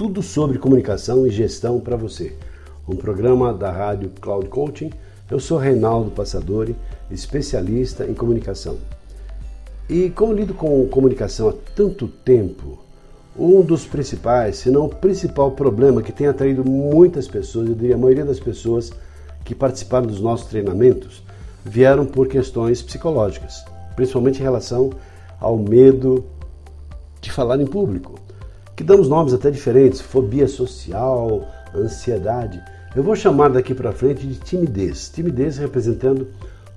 Tudo sobre comunicação e gestão para você. Um programa da Rádio Cloud Coaching. Eu sou Reinaldo Passadori, especialista em comunicação. E como lido com comunicação há tanto tempo, um dos principais, se não o principal problema que tem atraído muitas pessoas, eu diria a maioria das pessoas que participaram dos nossos treinamentos, vieram por questões psicológicas, principalmente em relação ao medo de falar em público, que damos nomes até diferentes, fobia social, ansiedade. Eu vou chamar daqui para frente de timidez. Timidez representando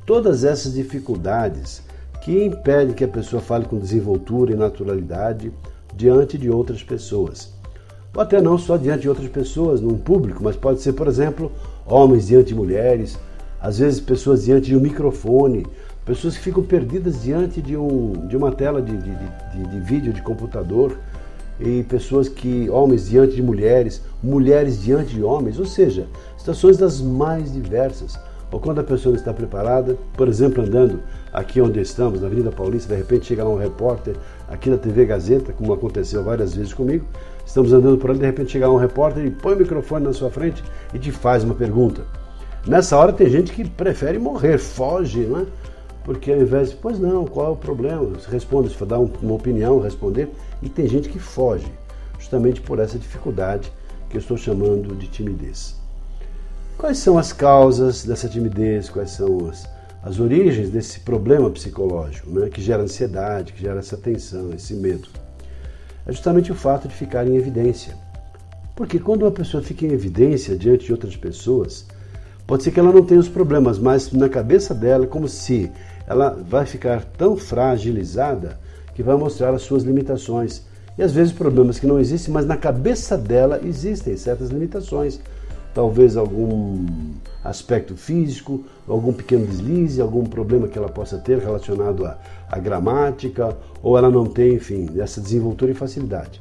todas essas dificuldades que impedem que a pessoa fale com desenvoltura e naturalidade diante de outras pessoas. Ou até não só diante de outras pessoas, num público, mas pode ser, por exemplo, homens diante de mulheres, às vezes pessoas diante de um microfone, pessoas que ficam perdidas diante de, um, de uma tela de, de, de, de vídeo de computador e pessoas que, homens diante de mulheres, mulheres diante de homens, ou seja, situações das mais diversas. Ou quando a pessoa está preparada, por exemplo, andando aqui onde estamos, na Avenida Paulista, de repente chega lá um repórter aqui na TV Gazeta, como aconteceu várias vezes comigo, estamos andando por ali, de repente chega lá um repórter e põe o microfone na sua frente e te faz uma pergunta. Nessa hora tem gente que prefere morrer, foge, não é? Porque ao invés de, pois não, qual é o problema? Responde, se for dar uma opinião, responder. E tem gente que foge, justamente por essa dificuldade que eu estou chamando de timidez. Quais são as causas dessa timidez? Quais são as, as origens desse problema psicológico né, que gera ansiedade, que gera essa tensão, esse medo? É justamente o fato de ficar em evidência. Porque quando uma pessoa fica em evidência diante de outras pessoas, pode ser que ela não tenha os problemas, mas na cabeça dela como se ela vai ficar tão fragilizada que vai mostrar as suas limitações. E às vezes problemas que não existem, mas na cabeça dela existem certas limitações. Talvez algum aspecto físico, algum pequeno deslize, algum problema que ela possa ter relacionado à, à gramática, ou ela não tem, enfim, essa desenvoltura e facilidade.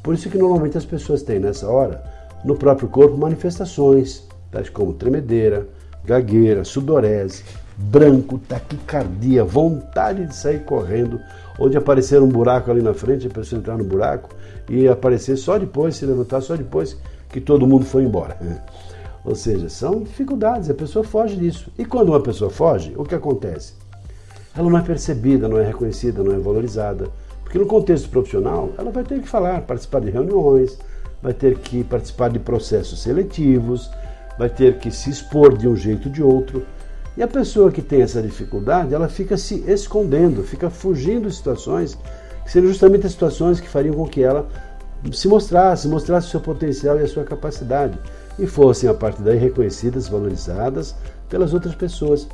Por isso que normalmente as pessoas têm nessa hora, no próprio corpo, manifestações, tais como tremedeira, gagueira, sudorese, branco, taquicardia, vontade de sair correndo, ou de aparecer um buraco ali na frente, a pessoa entrar no buraco e aparecer só depois, se levantar só depois que todo mundo foi embora. Ou seja, são dificuldades, a pessoa foge disso. E quando uma pessoa foge, o que acontece? Ela não é percebida, não é reconhecida, não é valorizada. Porque no contexto profissional, ela vai ter que falar, participar de reuniões, vai ter que participar de processos seletivos, vai ter que se expor de um jeito ou de outro. E a pessoa que tem essa dificuldade, ela fica se escondendo, fica fugindo de situações que seriam justamente as situações que fariam com que ela se mostrasse, mostrasse o seu potencial e a sua capacidade e fossem a partir daí reconhecidas, valorizadas pelas outras pessoas.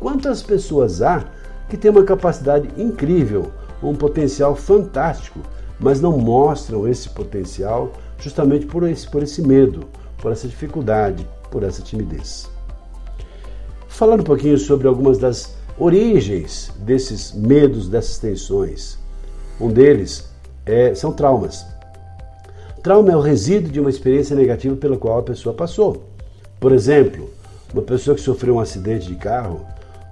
Quantas pessoas há que têm uma capacidade incrível, um potencial fantástico, mas não mostram esse potencial justamente por esse, por esse medo, por essa dificuldade, por essa timidez falando um pouquinho sobre algumas das origens desses medos, dessas tensões. Um deles é, são traumas. Trauma é o resíduo de uma experiência negativa pela qual a pessoa passou. Por exemplo, uma pessoa que sofreu um acidente de carro,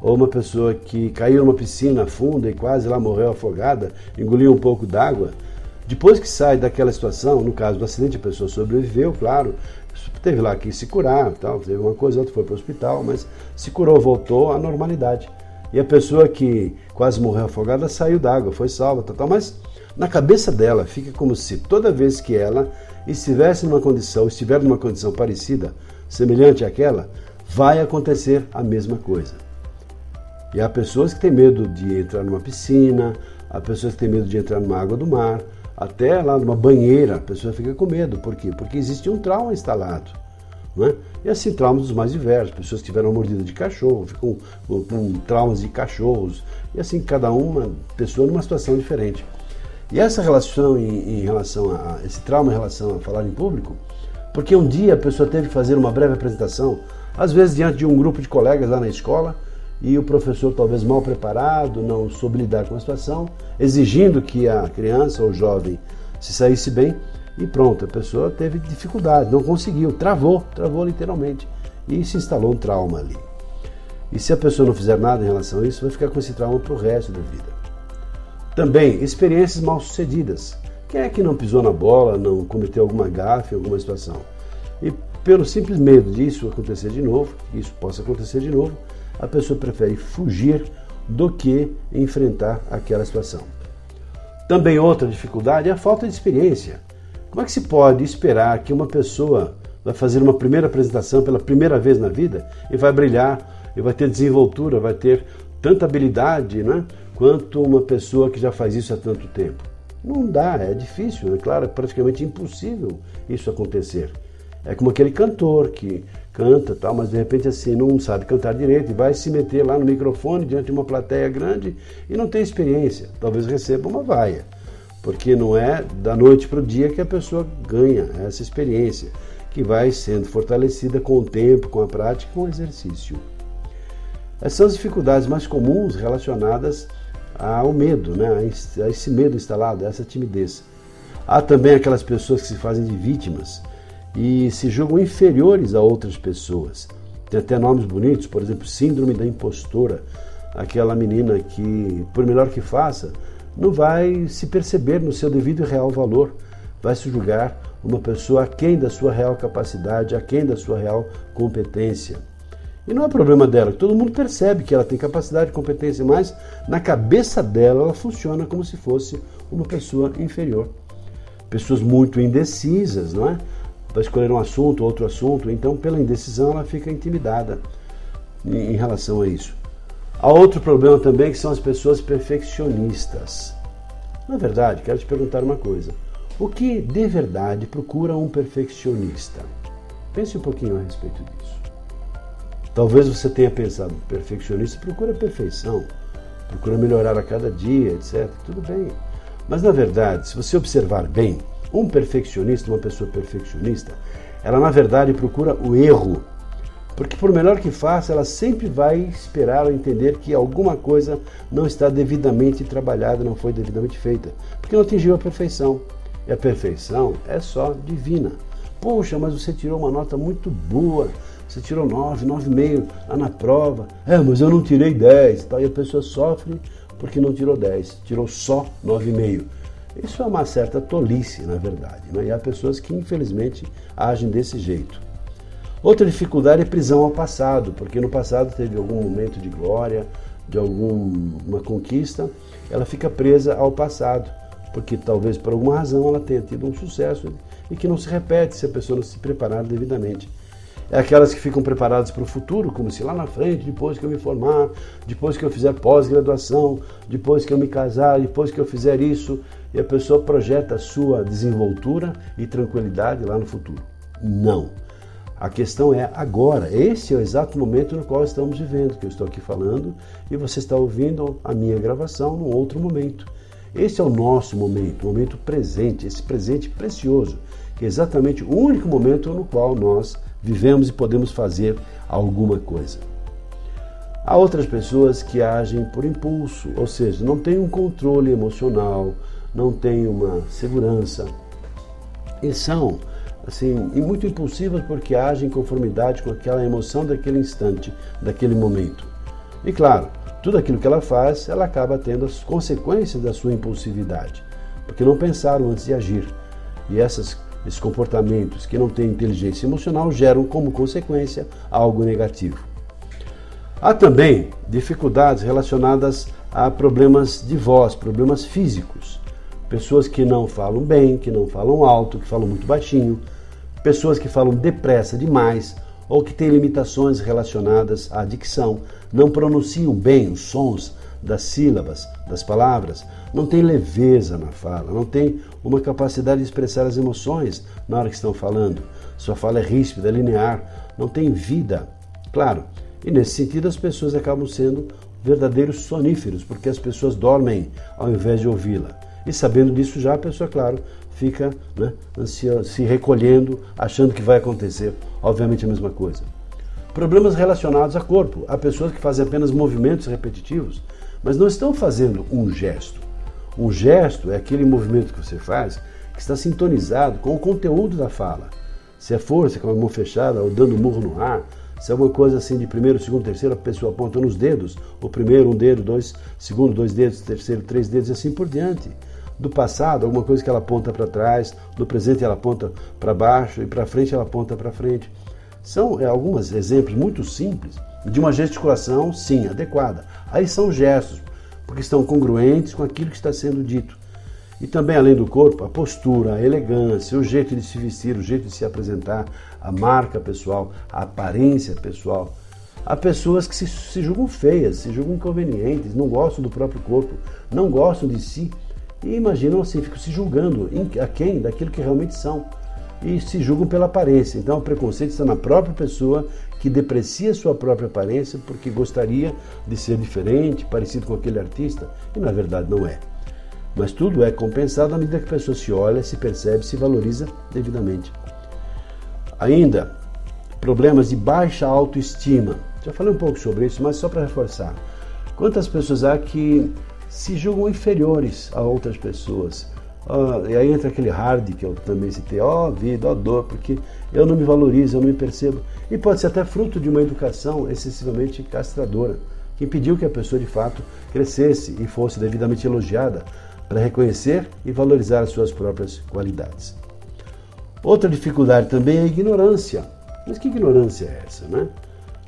ou uma pessoa que caiu numa piscina funda e quase lá morreu afogada, engoliu um pouco d'água. Depois que sai daquela situação, no caso do acidente, a pessoa sobreviveu, claro, teve lá que se curar, tal, teve uma coisa, outra foi para o hospital, mas se curou, voltou à normalidade. E a pessoa que quase morreu afogada saiu d'água, foi salva, tal, tal, mas na cabeça dela fica como se toda vez que ela estivesse numa condição, estiver numa condição parecida, semelhante àquela, vai acontecer a mesma coisa. E há pessoas que têm medo de entrar numa piscina, há pessoas que têm medo de entrar numa água do mar, até lá numa banheira, a pessoa fica com medo. Por quê? Porque existe um trauma instalado. Né? E assim, traumas dos mais diversos. Pessoas que tiveram mordida de cachorro, ficam com, com traumas de cachorros. E assim, cada uma pessoa numa situação diferente. E essa relação em, em, relação a esse trauma em relação a falar em público, porque um dia a pessoa teve que fazer uma breve apresentação, às vezes diante de um grupo de colegas lá na escola, e o professor talvez mal preparado, não soube lidar com a situação, exigindo que a criança ou jovem se saísse bem, e pronto, a pessoa teve dificuldade, não conseguiu, travou, travou literalmente, e se instalou um trauma ali. E se a pessoa não fizer nada em relação a isso, vai ficar com esse trauma para o resto da vida. Também, experiências mal sucedidas. Quem é que não pisou na bola, não cometeu alguma gafe, alguma situação? E pelo simples medo disso acontecer de novo, que isso possa acontecer de novo, a pessoa prefere fugir do que enfrentar aquela situação. Também outra dificuldade é a falta de experiência. Como é que se pode esperar que uma pessoa vai fazer uma primeira apresentação pela primeira vez na vida e vai brilhar, e vai ter desenvoltura, vai ter tanta habilidade, né, quanto uma pessoa que já faz isso há tanto tempo? Não dá, é difícil, é claro, é praticamente impossível isso acontecer. É como aquele cantor que canta, tal, mas de repente assim não sabe cantar direito e vai se meter lá no microfone diante de uma plateia grande e não tem experiência. Talvez receba uma vaia, porque não é da noite para o dia que a pessoa ganha essa experiência, que vai sendo fortalecida com o tempo, com a prática, com o exercício. Essas são as dificuldades mais comuns relacionadas ao medo, né? a esse medo instalado, a essa timidez. Há também aquelas pessoas que se fazem de vítimas e se julgam inferiores a outras pessoas. Tem até nomes bonitos, por exemplo, Síndrome da Impostora, aquela menina que, por melhor que faça, não vai se perceber no seu devido e real valor, vai se julgar uma pessoa aquém da sua real capacidade, aquém da sua real competência. E não é problema dela, todo mundo percebe que ela tem capacidade competência, mas na cabeça dela ela funciona como se fosse uma pessoa inferior. Pessoas muito indecisas, não é? Vai escolher um assunto, outro assunto, então pela indecisão ela fica intimidada em relação a isso. Há outro problema também que são as pessoas perfeccionistas. Na verdade, quero te perguntar uma coisa. O que de verdade procura um perfeccionista? Pense um pouquinho a respeito disso. Talvez você tenha pensado, perfeccionista procura perfeição, procura melhorar a cada dia, etc. Tudo bem. Mas na verdade, se você observar bem, um perfeccionista, uma pessoa perfeccionista, ela na verdade procura o erro. Porque por melhor que faça, ela sempre vai esperar entender que alguma coisa não está devidamente trabalhada, não foi devidamente feita, porque não atingiu a perfeição. E a perfeição é só divina. Poxa, mas você tirou uma nota muito boa, você tirou 9, 9,5 lá na prova. É, mas eu não tirei 10. Tá? E a pessoa sofre porque não tirou 10, tirou só 9,5. Isso é uma certa tolice, na verdade, né? e há pessoas que infelizmente agem desse jeito. Outra dificuldade é prisão ao passado, porque no passado teve algum momento de glória, de alguma conquista, ela fica presa ao passado, porque talvez por alguma razão ela tenha tido um sucesso e que não se repete se a pessoa não se preparar devidamente. É aquelas que ficam preparadas para o futuro, como se lá na frente, depois que eu me formar, depois que eu fizer pós-graduação, depois que eu me casar, depois que eu fizer isso, e a pessoa projeta a sua desenvoltura e tranquilidade lá no futuro. Não. A questão é agora. Esse é o exato momento no qual estamos vivendo, que eu estou aqui falando e você está ouvindo a minha gravação num outro momento. Esse é o nosso momento, o momento presente, esse presente precioso, que é exatamente o único momento no qual nós vivemos e podemos fazer alguma coisa. Há outras pessoas que agem por impulso, ou seja, não têm um controle emocional, não têm uma segurança. E são, assim, e muito impulsivas porque agem em conformidade com aquela emoção daquele instante, daquele momento. E claro, tudo aquilo que ela faz, ela acaba tendo as consequências da sua impulsividade, porque não pensaram antes de agir. E essas, esses comportamentos que não têm inteligência emocional geram como consequência algo negativo. Há também dificuldades relacionadas a problemas de voz, problemas físicos. Pessoas que não falam bem, que não falam alto, que falam muito baixinho, pessoas que falam depressa demais ou que têm limitações relacionadas à dicção, não pronunciam bem os sons das sílabas, das palavras, não têm leveza na fala, não têm uma capacidade de expressar as emoções na hora que estão falando. Sua fala é ríspida, é linear, não tem vida. Claro, e nesse sentido as pessoas acabam sendo verdadeiros soníferos, porque as pessoas dormem ao invés de ouvi-la. E sabendo disso já, a pessoa, claro, fica né, se recolhendo, achando que vai acontecer, obviamente, a mesma coisa. Problemas relacionados a corpo. Há pessoas que fazem apenas movimentos repetitivos, mas não estão fazendo um gesto. Um gesto é aquele movimento que você faz que está sintonizado com o conteúdo da fala. Se é força, com a mão fechada, ou dando murro no ar, se é alguma coisa assim de primeiro, segundo, terceiro, a pessoa aponta nos dedos, o primeiro um dedo, dois, segundo dois dedos, terceiro três dedos e assim por diante do passado, alguma coisa que ela aponta para trás, do presente ela aponta para baixo e para frente ela aponta para frente. São é, alguns exemplos muito simples de uma gesticulação, sim, adequada. Aí são gestos, porque estão congruentes com aquilo que está sendo dito. E também, além do corpo, a postura, a elegância, o jeito de se vestir, o jeito de se apresentar, a marca pessoal, a aparência pessoal. Há pessoas que se, se julgam feias, se julgam inconvenientes, não gostam do próprio corpo, não gostam de si e imaginam assim, ficam se julgando a quem daquilo que realmente são. E se julgam pela aparência. Então o preconceito está na própria pessoa que deprecia sua própria aparência porque gostaria de ser diferente, parecido com aquele artista, e na verdade não é. Mas tudo é compensado à medida que a pessoa se olha, se percebe, se valoriza devidamente. Ainda, problemas de baixa autoestima. Já falei um pouco sobre isso, mas só para reforçar. Quantas pessoas há que se julgam inferiores a outras pessoas. Ah, e aí entra aquele hard que eu também citei, ó oh, vida, ó oh, dor, porque eu não me valorizo, eu não me percebo. E pode ser até fruto de uma educação excessivamente castradora, que impediu que a pessoa de fato crescesse e fosse devidamente elogiada para reconhecer e valorizar as suas próprias qualidades. Outra dificuldade também é a ignorância. Mas que ignorância é essa, né?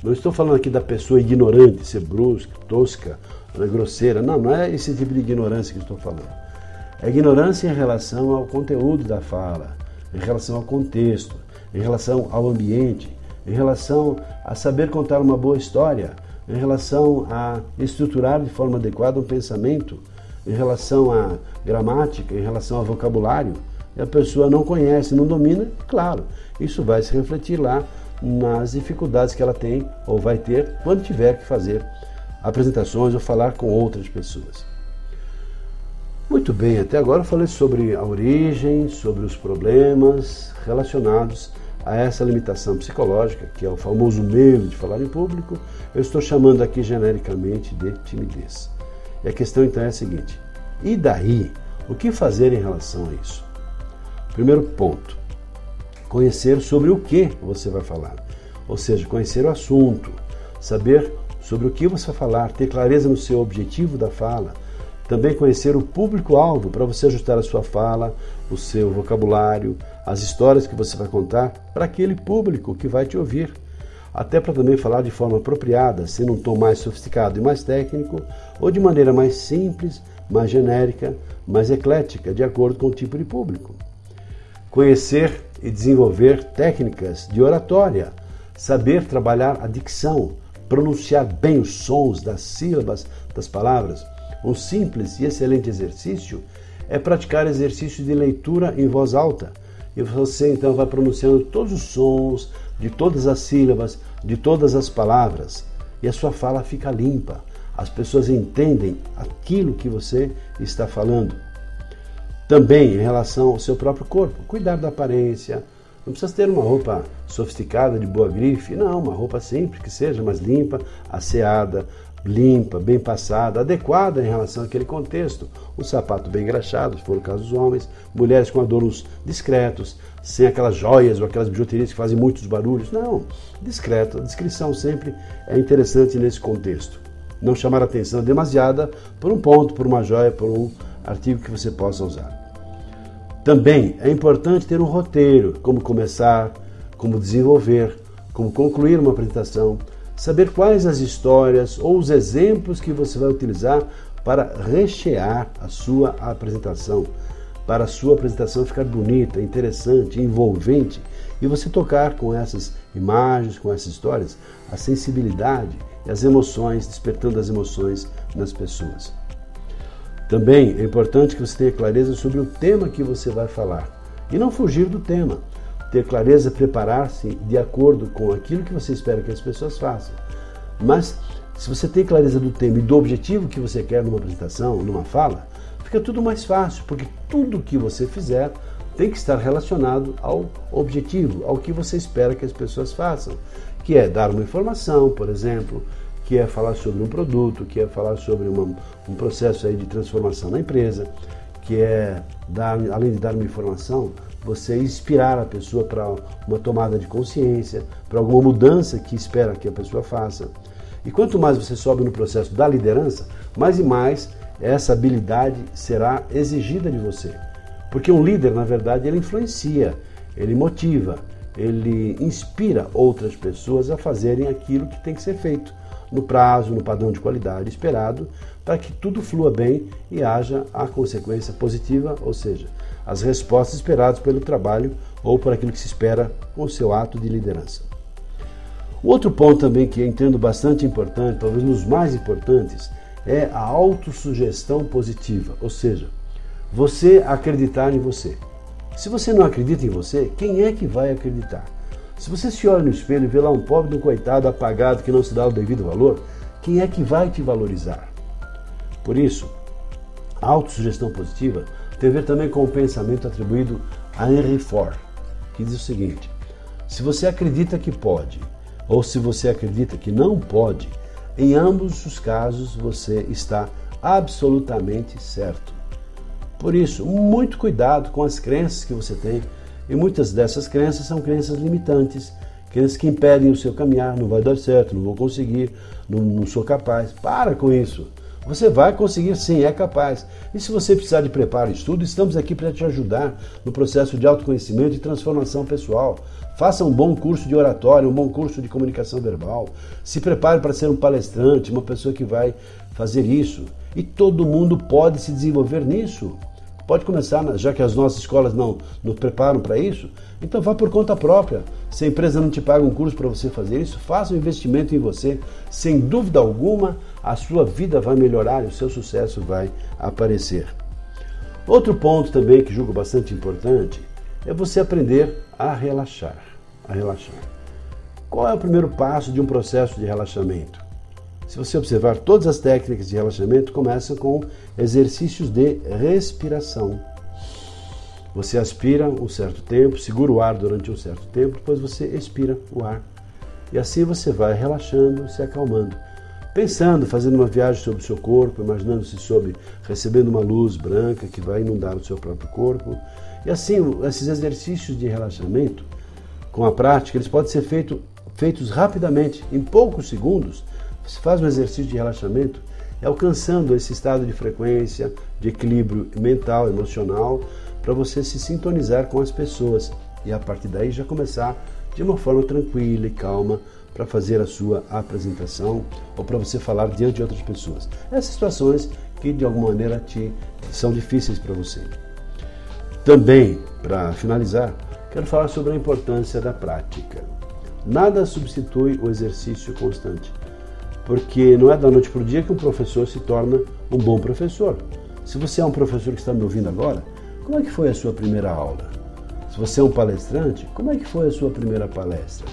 Não estou falando aqui da pessoa ignorante, ser brusca, tosca é grosseira. Não, não é esse tipo de ignorância que estou falando. É ignorância em relação ao conteúdo da fala, em relação ao contexto, em relação ao ambiente, em relação a saber contar uma boa história, em relação a estruturar de forma adequada um pensamento, em relação à gramática, em relação ao vocabulário. E a pessoa não conhece, não domina, claro, isso vai se refletir lá nas dificuldades que ela tem ou vai ter quando tiver que fazer apresentações ou falar com outras pessoas. Muito bem, até agora eu falei sobre a origem, sobre os problemas relacionados a essa limitação psicológica, que é o famoso medo de falar em público, eu estou chamando aqui genericamente de timidez. E a questão então é a seguinte: e daí? O que fazer em relação a isso? Primeiro ponto: conhecer sobre o que você vai falar, ou seja, conhecer o assunto, saber sobre o que você vai falar, ter clareza no seu objetivo da fala, também conhecer o público-alvo para você ajustar a sua fala, o seu vocabulário, as histórias que você vai contar para aquele público que vai te ouvir. Até para também falar de forma apropriada, sendo um tom mais sofisticado e mais técnico, ou de maneira mais simples, mais genérica, mais eclética, de acordo com o tipo de público. Conhecer e desenvolver técnicas de oratória, saber trabalhar a dicção, pronunciar bem os sons das sílabas das palavras. Um simples e excelente exercício é praticar exercícios de leitura em voz alta. E você então vai pronunciando todos os sons de todas as sílabas, de todas as palavras, e a sua fala fica limpa. As pessoas entendem aquilo que você está falando. Também em relação ao seu próprio corpo, cuidar da aparência, não precisa ter uma roupa sofisticada, de boa grife, não, uma roupa simples, que seja mais limpa, asseada, limpa, bem passada, adequada em relação àquele contexto. Um sapato bem engraxado, se for o caso dos homens, mulheres com adornos discretos, sem aquelas joias ou aquelas bijuterias que fazem muitos barulhos. Não, discreto. A descrição sempre é interessante nesse contexto. Não chamar atenção demasiada por um ponto, por uma joia, por um artigo que você possa usar. Também é importante ter um roteiro, como começar, como desenvolver, como concluir uma apresentação, saber quais as histórias ou os exemplos que você vai utilizar para rechear a sua apresentação, para a sua apresentação ficar bonita, interessante, envolvente e você tocar com essas imagens, com essas histórias, a sensibilidade e as emoções, despertando as emoções nas pessoas. Também é importante que você tenha clareza sobre o tema que você vai falar e não fugir do tema. Ter clareza, preparar-se de acordo com aquilo que você espera que as pessoas façam. Mas se você tem clareza do tema e do objetivo que você quer numa apresentação, numa fala, fica tudo mais fácil, porque tudo que você fizer tem que estar relacionado ao objetivo, ao que você espera que as pessoas façam, que é dar uma informação, por exemplo, que é falar sobre um produto, que é falar sobre uma, um processo aí de transformação na empresa, que é dar, além de dar uma informação, você inspirar a pessoa para uma tomada de consciência, para alguma mudança que espera que a pessoa faça. E quanto mais você sobe no processo da liderança, mais e mais essa habilidade será exigida de você. Porque um líder, na verdade, ele influencia, ele motiva, ele inspira outras pessoas a fazerem aquilo que tem que ser feito, no prazo, no padrão de qualidade esperado, para que tudo flua bem e haja a consequência positiva, ou seja, as respostas esperadas pelo trabalho ou por aquilo que se espera com seu ato de liderança. O outro ponto também que eu entendo bastante importante, talvez nos mais importantes, é a autossugestão positiva, ou seja, você acreditar em você. Se você não acredita em você, quem é que vai acreditar? Se você se olha no espelho e vê lá um pobre um coitado apagado que não se dá o devido valor, quem é que vai te valorizar? Por isso, a autossugestão positiva tem a ver também com o pensamento atribuído a Henry Ford, que diz o seguinte: se você acredita que pode, ou se você acredita que não pode, em ambos os casos você está absolutamente certo. Por isso, muito cuidado com as crenças que você tem, e muitas dessas crenças são crenças limitantes, crenças que impedem o seu caminhar, não vai dar certo, não vou conseguir, não, não sou capaz. Para com isso. Você vai conseguir sim, é capaz. E se você precisar de preparo e estudo, estamos aqui para te ajudar no processo de autoconhecimento e transformação pessoal. Faça um bom curso de oratório, um bom curso de comunicação verbal. Se prepare para ser um palestrante, uma pessoa que vai fazer isso. E todo mundo pode se desenvolver nisso. Pode começar, já que as nossas escolas não nos preparam para isso, então vá por conta própria. Se a empresa não te paga um curso para você fazer isso, faça um investimento em você. Sem dúvida alguma, a sua vida vai melhorar e o seu sucesso vai aparecer. Outro ponto também que julgo bastante importante é você aprender a relaxar. A relaxar. Qual é o primeiro passo de um processo de relaxamento? Se você observar, todas as técnicas de relaxamento começam com exercícios de respiração. Você aspira um certo tempo, segura o ar durante um certo tempo, depois você expira o ar. E assim você vai relaxando, se acalmando. Pensando, fazendo uma viagem sobre o seu corpo, imaginando-se sobre recebendo uma luz branca que vai inundar o seu próprio corpo. E assim, esses exercícios de relaxamento, com a prática, eles podem ser feito, feitos rapidamente, em poucos segundos, você faz um exercício de relaxamento, é alcançando esse estado de frequência, de equilíbrio mental, emocional, para você se sintonizar com as pessoas e a partir daí já começar de uma forma tranquila e calma para fazer a sua apresentação ou para você falar diante de outras pessoas. Essas situações que de alguma maneira te são difíceis para você. Também, para finalizar, quero falar sobre a importância da prática. Nada substitui o exercício constante porque não é da noite para o dia que um professor se torna um bom professor. Se você é um professor que está me ouvindo agora, como é que foi a sua primeira aula? Se você é um palestrante, como é que foi a sua primeira palestra?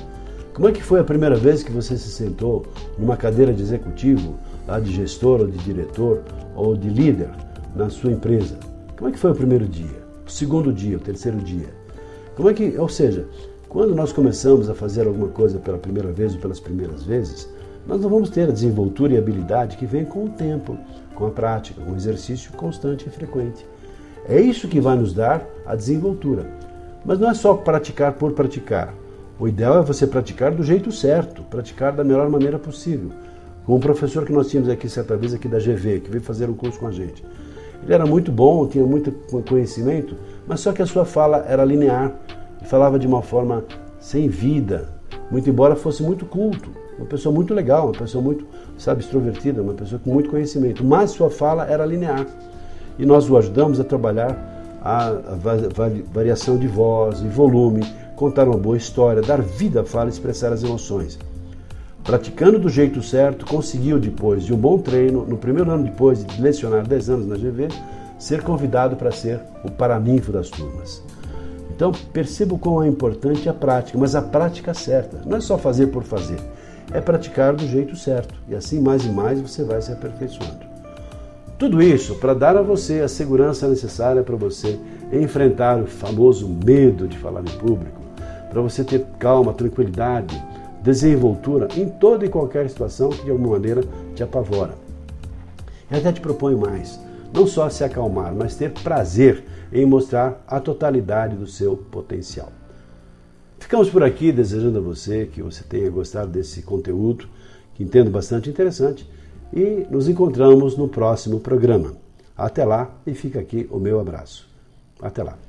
Como é que foi a primeira vez que você se sentou numa cadeira de executivo, lá de gestor ou de diretor ou de líder na sua empresa? Como é que foi o primeiro dia? O segundo dia, o terceiro dia? Como é que, ou seja, quando nós começamos a fazer alguma coisa pela primeira vez ou pelas primeiras vezes, nós não vamos ter a desenvoltura e habilidade que vem com o tempo, com a prática, com o exercício constante e frequente. É isso que vai nos dar a desenvoltura. Mas não é só praticar por praticar. O ideal é você praticar do jeito certo, praticar da melhor maneira possível. Com um professor que nós tínhamos aqui certa vez aqui da GV, que veio fazer um curso com a gente. Ele era muito bom, tinha muito conhecimento, mas só que a sua fala era linear falava de uma forma sem vida, muito embora fosse muito culto. Uma pessoa muito legal, uma pessoa muito, sabe, extrovertida, uma pessoa com muito conhecimento, mas sua fala era linear. E nós o ajudamos a trabalhar a, variação de voz e volume, contar uma boa história, dar vida à fala e expressar as emoções. Praticando do jeito certo, conseguiu, depois de um bom treino, no primeiro ano depois de lecionar 10 anos na GV, ser convidado para ser o paraninfo das turmas. Então, perceba como é importante a prática, mas a prática certa. Não é só fazer por fazer é praticar do jeito certo. E assim, mais e mais, você vai se aperfeiçoando. Tudo isso para dar a você a segurança necessária para você enfrentar o famoso medo de falar em público, para você ter calma, tranquilidade, desenvoltura em toda e qualquer situação que de alguma maneira te apavora. E até te proponho mais, não só se acalmar, mas ter prazer em mostrar a totalidade do seu potencial. Ficamos por aqui desejando a você que você tenha gostado desse conteúdo, que entendo bastante interessante, e nos encontramos no próximo programa. Até lá e fica aqui o meu abraço. Até lá.